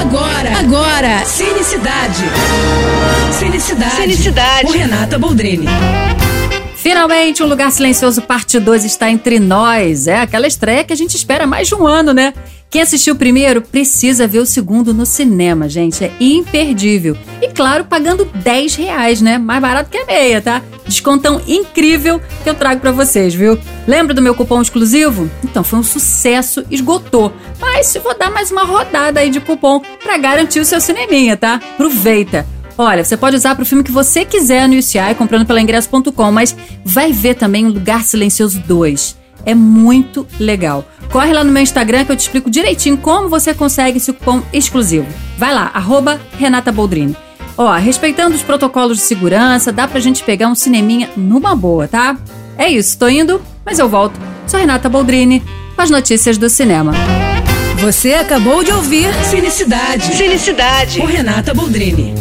Agora, agora, Cinecidade. Cinecidade. Cinecidade. Com Renata Boldrini. Finalmente, um Lugar Silencioso Parte 2 está entre nós. É aquela estreia que a gente espera mais de um ano, né? Quem assistiu o primeiro precisa ver o segundo no cinema, gente. É imperdível. E claro, pagando 10 reais, né? Mais barato que a meia, tá? Descontão incrível que eu trago para vocês, viu? Lembra do meu cupom exclusivo? Então, foi um sucesso, esgotou. Mas vou dar mais uma rodada aí de cupom para garantir o seu cineminha, tá? Aproveita! Olha, você pode usar para o filme que você quiser no UCI, comprando pela ingresso.com, mas vai ver também o Lugar Silencioso 2. É muito legal. Corre lá no meu Instagram que eu te explico direitinho como você consegue esse cupom exclusivo. Vai lá, arroba Renata Boldrini. Ó, respeitando os protocolos de segurança, dá pra gente pegar um cineminha numa boa, tá? É isso, tô indo, mas eu volto. Sou Renata Boldrini com as notícias do cinema. Você acabou de ouvir Cinecidade. Com Renata Boldrini.